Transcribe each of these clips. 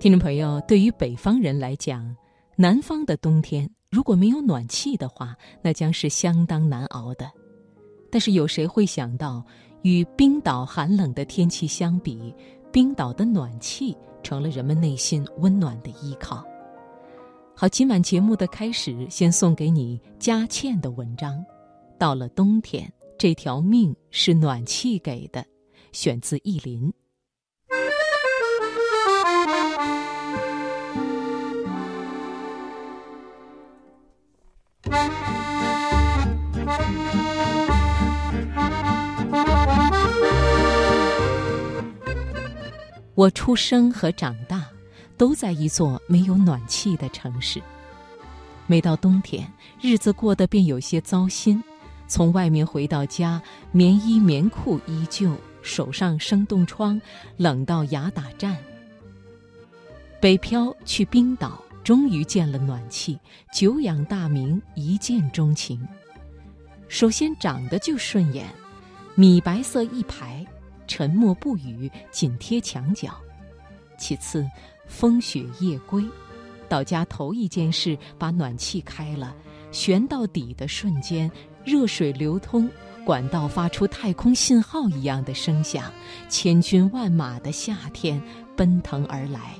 听众朋友，对于北方人来讲，南方的冬天如果没有暖气的话，那将是相当难熬的。但是有谁会想到，与冰岛寒冷的天气相比，冰岛的暖气成了人们内心温暖的依靠？好，今晚节目的开始，先送给你佳倩的文章。到了冬天，这条命是暖气给的，选自意林。我出生和长大，都在一座没有暖气的城市。每到冬天，日子过得便有些糟心。从外面回到家，棉衣棉裤依旧，手上生冻疮，冷到牙打颤。北漂去冰岛，终于见了暖气，久仰大名，一见钟情。首先长得就顺眼，米白色一排。沉默不语，紧贴墙角。其次，风雪夜归，到家头一件事，把暖气开了，旋到底的瞬间，热水流通，管道发出太空信号一样的声响，千军万马的夏天奔腾而来。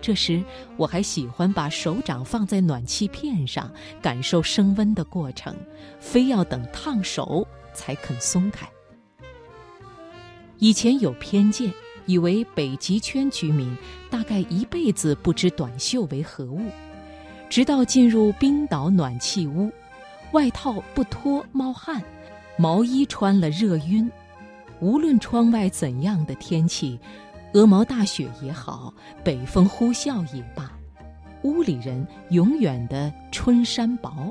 这时，我还喜欢把手掌放在暖气片上，感受升温的过程，非要等烫手才肯松开。以前有偏见，以为北极圈居民大概一辈子不知短袖为何物，直到进入冰岛暖气屋，外套不脱冒汗，毛衣穿了热晕。无论窗外怎样的天气，鹅毛大雪也好，北风呼啸也罢，屋里人永远的春衫薄，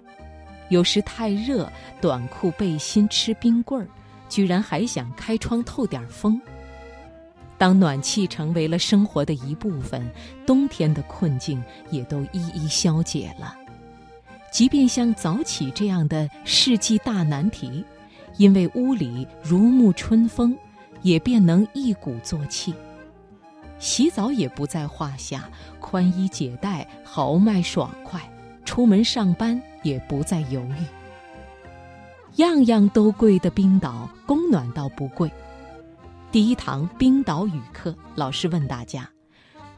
有时太热，短裤背心吃冰棍儿。居然还想开窗透点风。当暖气成为了生活的一部分，冬天的困境也都一一消解了。即便像早起这样的世纪大难题，因为屋里如沐春风，也便能一鼓作气。洗澡也不在话下，宽衣解带，豪迈爽快。出门上班也不再犹豫。样样都贵的冰岛，供暖倒不贵。第一堂冰岛语课，老师问大家：“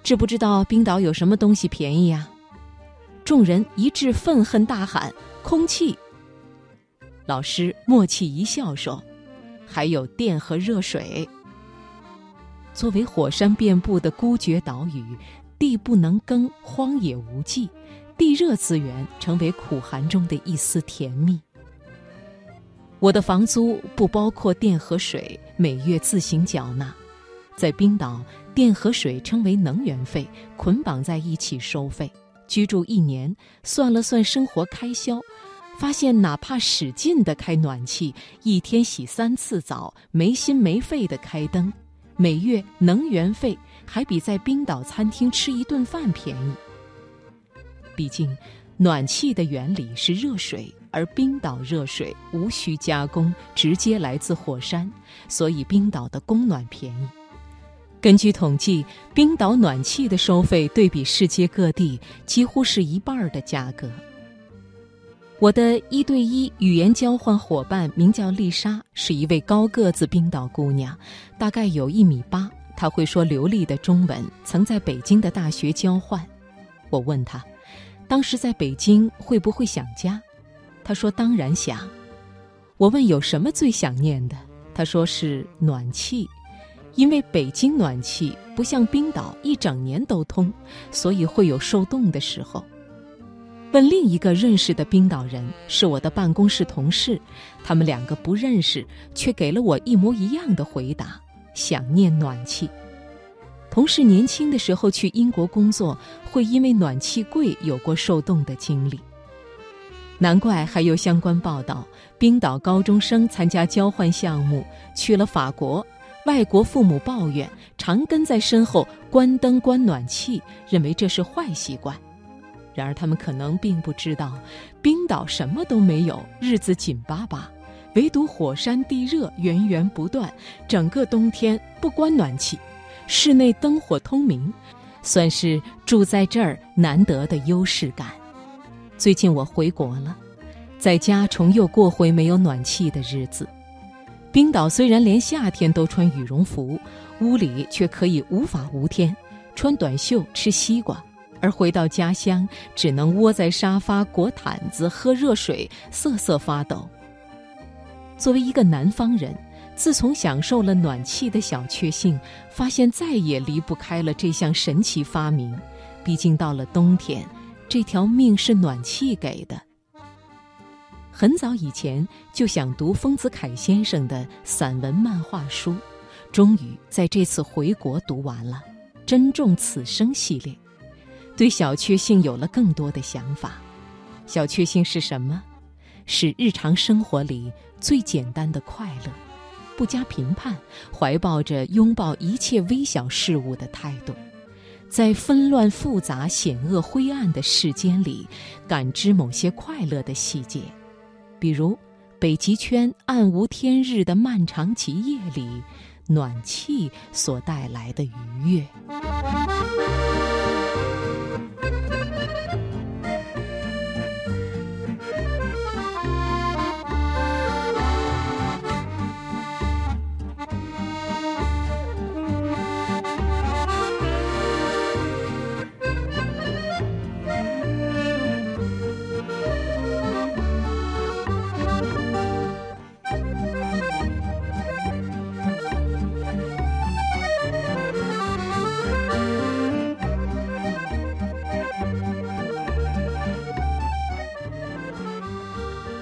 知不知道冰岛有什么东西便宜呀？”众人一致愤恨大喊：“空气！”老师默契一笑说：“还有电和热水。”作为火山遍布的孤绝岛屿，地不能耕，荒野无际，地热资源成为苦寒中的一丝甜蜜。我的房租不包括电和水，每月自行缴纳。在冰岛，电和水称为能源费，捆绑在一起收费。居住一年，算了算生活开销，发现哪怕使劲的开暖气，一天洗三次澡，没心没肺的开灯，每月能源费还比在冰岛餐厅吃一顿饭便宜。毕竟，暖气的原理是热水。而冰岛热水无需加工，直接来自火山，所以冰岛的供暖便宜。根据统计，冰岛暖气的收费对比世界各地几乎是一半的价格。我的一对一语言交换伙伴名叫丽莎，是一位高个子冰岛姑娘，大概有一米八。她会说流利的中文，曾在北京的大学交换。我问她，当时在北京会不会想家？他说：“当然想。”我问：“有什么最想念的？”他说：“是暖气，因为北京暖气不像冰岛一整年都通，所以会有受冻的时候。”问另一个认识的冰岛人，是我的办公室同事，他们两个不认识，却给了我一模一样的回答：想念暖气。同事年轻的时候去英国工作，会因为暖气贵有过受冻的经历。难怪还有相关报道：冰岛高中生参加交换项目去了法国，外国父母抱怨常跟在身后关灯关暖气，认为这是坏习惯。然而他们可能并不知道，冰岛什么都没有，日子紧巴巴，唯独火山地热源源不断，整个冬天不关暖气，室内灯火通明，算是住在这儿难得的优势感。最近我回国了，在家重又过回没有暖气的日子。冰岛虽然连夏天都穿羽绒服，屋里却可以无法无天，穿短袖吃西瓜；而回到家乡，只能窝在沙发裹毯子喝热水，瑟瑟发抖。作为一个南方人。自从享受了暖气的小确幸，发现再也离不开了这项神奇发明。毕竟到了冬天，这条命是暖气给的。很早以前就想读丰子恺先生的散文漫画书，终于在这次回国读完了《珍重此生》系列，对小确幸有了更多的想法。小确幸是什么？是日常生活里最简单的快乐。不加评判，怀抱着拥抱一切微小事物的态度，在纷乱复杂、险恶灰暗的世间里，感知某些快乐的细节，比如北极圈暗无天日的漫长极夜里，暖气所带来的愉悦。